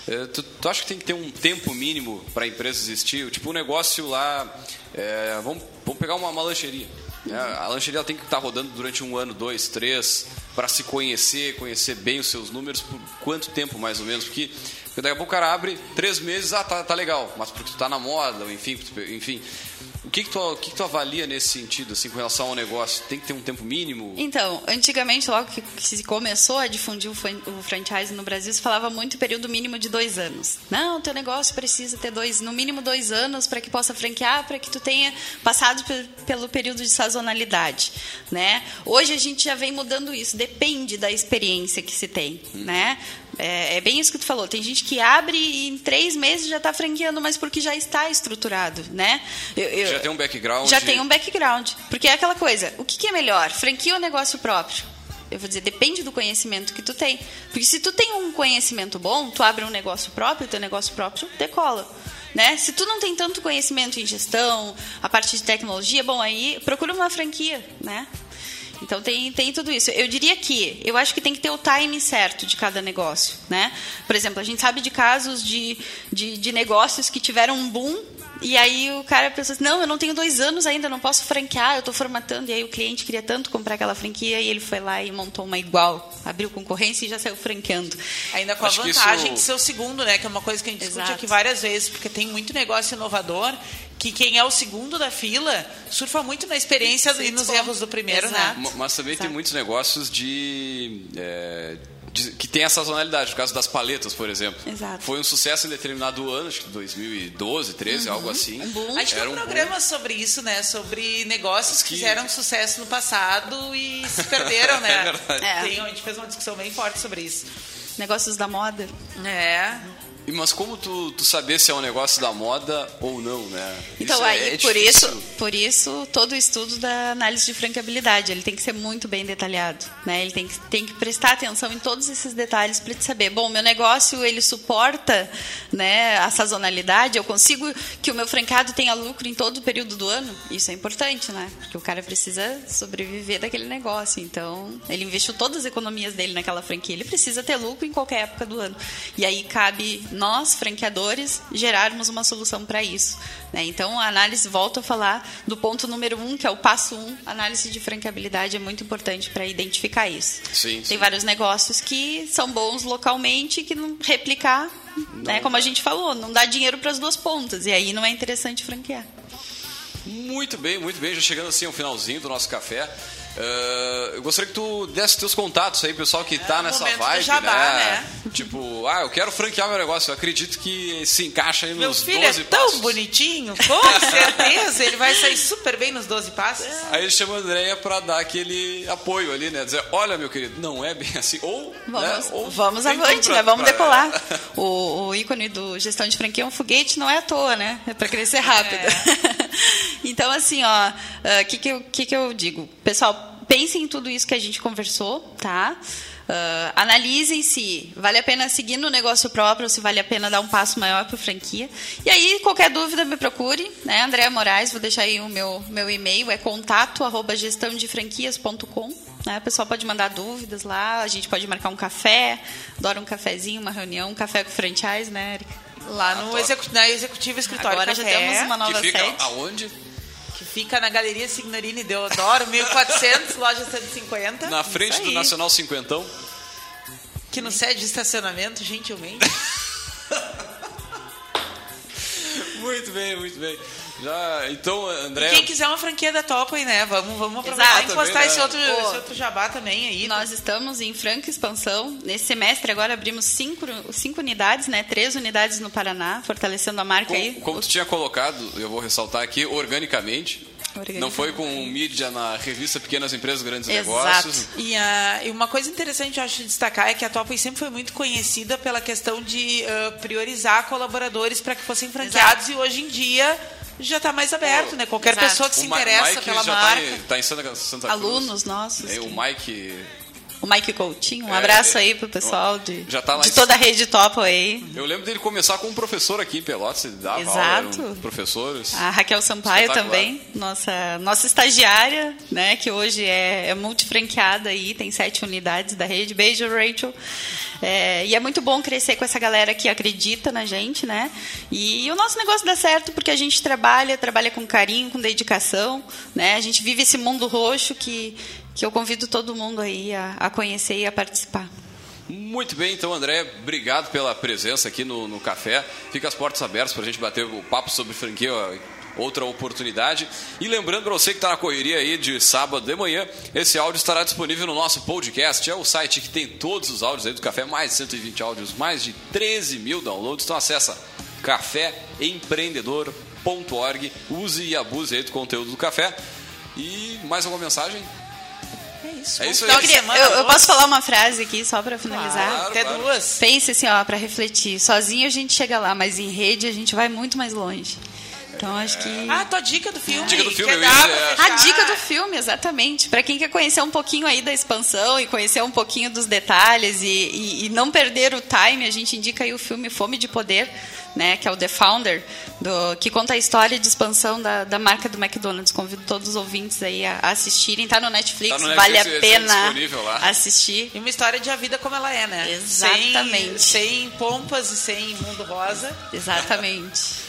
é, tu, tu acha que tem que ter um tempo mínimo para a empresa existir? Tipo um negócio lá, é, vamos, vamos pegar uma, uma lancheria. Uhum. A lancheria tem que estar tá rodando durante um ano, dois, três para se conhecer, conhecer bem os seus números, por quanto tempo mais ou menos? Porque, porque daqui a pouco o cara abre três meses, ah, tá, tá legal, mas porque tu tá na moda, enfim, enfim. O que que, tu, que, que tu avalia nesse sentido, assim, com relação ao negócio? Tem que ter um tempo mínimo? Então, antigamente, logo que se começou a difundir o, o franchise no Brasil, se falava muito período mínimo de dois anos. Não, teu negócio precisa ter dois, no mínimo dois anos para que possa franquear, para que tu tenha passado pelo período de sazonalidade, né? Hoje a gente já vem mudando isso, depende da experiência que se tem, hum. né? É, é, bem isso que tu falou. Tem gente que abre e em três meses já está franqueando, mas porque já está estruturado, né? Eu, eu, já tem um background. Já tem um background. Porque é aquela coisa, o que, que é melhor, franquia ou negócio próprio? Eu vou dizer, depende do conhecimento que tu tem. Porque se tu tem um conhecimento bom, tu abre um negócio próprio, teu negócio próprio decola. Né? Se tu não tem tanto conhecimento em gestão, a parte de tecnologia, bom, aí procura uma franquia, né? Então tem, tem tudo isso. Eu diria que eu acho que tem que ter o timing certo de cada negócio, né? Por exemplo, a gente sabe de casos de, de, de negócios que tiveram um boom e aí o cara pensa assim, não, eu não tenho dois anos ainda, não posso franquear, eu estou formatando. E aí o cliente queria tanto comprar aquela franquia e ele foi lá e montou uma igual, abriu concorrência e já saiu franqueando. Ainda com Acho a vantagem isso- de ser o segundo, né? Que é uma coisa que a gente discute Exato. aqui várias vezes, porque tem muito negócio inovador que quem é o segundo da fila surfa muito na experiência e nos desconta. erros do primeiro, Exato. né? Ma- Mas também tem Exato. muitos negócios de, é, de- que tem a sazonalidade. No caso das paletas, por exemplo. Exato. Foi um sucesso em determinado ano, acho que 2012, 13, algo assim. Um boom. A gente Era tem um um programa sobre isso, né? Sobre negócios que Que- fizeram sucesso no passado e se perderam, né? É verdade. É. Tem- a gente fez uma discussão bem forte sobre isso. Negócios da moda. É. Mas como tu, tu saber se é um negócio da moda ou não, né? Então Isso é- aí, é por difícil. isso, por isso todo o estudo da análise de franqueabilidade, ele tem que ser muito bem detalhado, né? Ele tem que, tem que prestar atenção em todos esses detalhes para te saber, bom, meu negócio ele suporta, né, a sazonalidade, eu consigo que o meu franqueado tenha lucro em todo o período do ano. Isso é importante, né? Porque o cara precisa sobreviver daquele negócio. Então, ele investiu todas as economias dele naquela franquia, ele precisa ter lucro em qualquer época do ano. E aí cabe nós, franqueadores, gerarmos uma solução para isso. né? Então, a análise, volto a falar do ponto número um, que é o passo um, análise de franqueabilidade é muito importante para identificar isso. Sim, Tem sim. vários negócios que são bons localmente e que não replicar, né, como a gente falou, não dá dinheiro para as duas pontas. E aí não é interessante franquear. Muito bem, muito bem. Já chegando assim ao finalzinho do nosso café. Eh, eu gostaria que tu desse teus contatos aí, pessoal que tá nessa momento do vibe, jabá, né? né? Tipo, ah, eu quero franquear meu negócio. Eu acredito que se encaixa aí Meu nos filho é 12 tão passos. bonitinho, com certeza. Ele vai sair super bem nos 12 passos. Aí ele chama a Andréia pra dar aquele apoio ali, né? Dizer, olha, meu querido, não é bem assim. Ou, Vamos, né? Ou vamos avante, pra- né? Vamos pra- decolar. O, o ícone do gestão de franquia é um foguete, não é à toa, né? É para crescer rápido. então, assim, ó, o que, que, eu, que, que eu digo? Pessoal, pensem em tudo isso que a gente conversou, tá? Ah, analisem se vale a pena seguir no negócio próprio ou se vale a pena dar um passo maior para franquia. E aí, qualquer dúvida, me procure, né? Andréa Moraes, vou deixar aí o meu, meu e-mail, é contato arroba gestãodefranquias.com. Né? O pessoal pode mandar dúvidas lá, a gente pode marcar um café, adoro um cafezinho, uma reunião, um café com franchise, né, Erika? Lá no top. execu na Executivo Escritório Agora já Café, temos uma nova Que fica sede. aonde? que fica na Galeria Signorini Deodoro, 1400, loja 150. Na frente do. Nacional Cinquentão. Que não cede de estacionamento, gentilmente. Muito bem, muito bem. Já, então, André. E quem quiser uma franquia da Top aí, né? Vamos, vamos aproveitar Exato, e postar também, esse, né? outro, Ô, esse outro jabá também aí. Nós estamos em franca expansão. Nesse semestre agora abrimos cinco, cinco unidades, né? Três unidades no Paraná, fortalecendo a marca aí. Como, tu tinha colocado, eu vou ressaltar aqui, organicamente. Organicamente. Não foi com mídia na revista Pequenas Empresas, Grandes Exato. Negócios. E, ah, e uma coisa interessante, eu acho, de destacar é que a Topo sempre foi muito conhecida pela questão de ah, priorizar colaboradores para que fossem franqueados e hoje em dia já está mais aberto, né? Qualquer Exato. pessoa que se interessa Mike pela já marca. Tá em, tá em Santa, Santa Cruz. Alunos nossos. É, o Mike. O Mike Coutinho, um É, abraço é, aí pro pessoal de, já tá de toda a rede Topo aí. Eu lembro dele começar como professor aqui em Pelotas. Ele dava Exato. aula, professores. A Raquel Sampaio também, nossa, nossa estagiária, né, que hoje é, é multifranqueada aí, tem sete unidades da rede. Beijo, Rachel. É, e é muito bom crescer com essa galera que acredita na gente, né? E o nosso negócio dá certo porque a gente trabalha, trabalha com carinho, com dedicação, né? A gente vive esse mundo roxo que, que eu convido todo mundo aí a, a conhecer e a participar. Muito bem, então, André, obrigado pela presença aqui no, no café. Fica as portas abertas para a gente bater o papo sobre franquia, outra oportunidade. E lembrando para você que está na correria aí de sábado de manhã, esse áudio estará disponível no nosso podcast. É o site que tem todos os áudios aí do café, mais de 120 áudios, mais de 13 mil downloads. Então acessa caféempreendedor.org, use e abuse aí do conteúdo do café. E mais alguma mensagem? É isso. É isso Final aí. de Eu, semana, eu vamos- posso falar uma frase aqui só para finalizar? Claro, Até claro. duas. Pense assim, ó, para refletir. Sozinho a gente chega lá, mas em rede a gente vai muito mais longe. Então acho que. Ah, tua dica do filme. Dica do filme, é. fechar? A dica do filme, exatamente. Para quem quer conhecer um pouquinho aí da expansão e conhecer um pouquinho dos detalhes e, e- e não perder o time, a gente indica aí o filme Fome de Poder, né, que é o The Founder, do- que conta a história de expansão da, da marca do McDonald's. Convido todos os ouvintes aí a, a assistirem. Tá no Netflix, Tá no vale a Netflix, esse é pena assistir. E uma história de a vida como ela é, né? Exatamente. Sem, sem pompas e sem mundo rosa. Exatamente.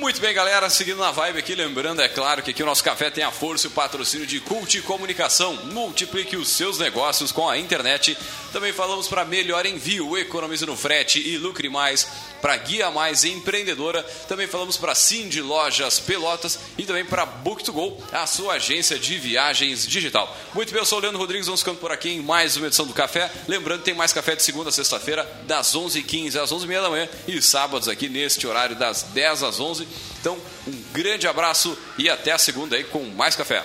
Muito bem, galera, seguindo na vibe aqui, lembrando, é claro, que aqui o nosso café tem a força e o patrocínio de Cult Comunicação. Multiplique os seus negócios com a internet. Também falamos para melhor envio, economize no frete e lucre mais. Para Guia Mais Empreendedora, também falamos para Cindy Lojas Pelotas e também para Book2Go, a sua agência de viagens digital. Muito bem, eu sou o Leandro Rodrigues, vamos ficando por aqui em mais uma edição do Café. Lembrando, tem mais café de segunda a sexta-feira, das 11h15 às 11h30 da manhã e sábados aqui neste horário das 10 às 11 Então, um grande abraço e até a segunda aí com mais café.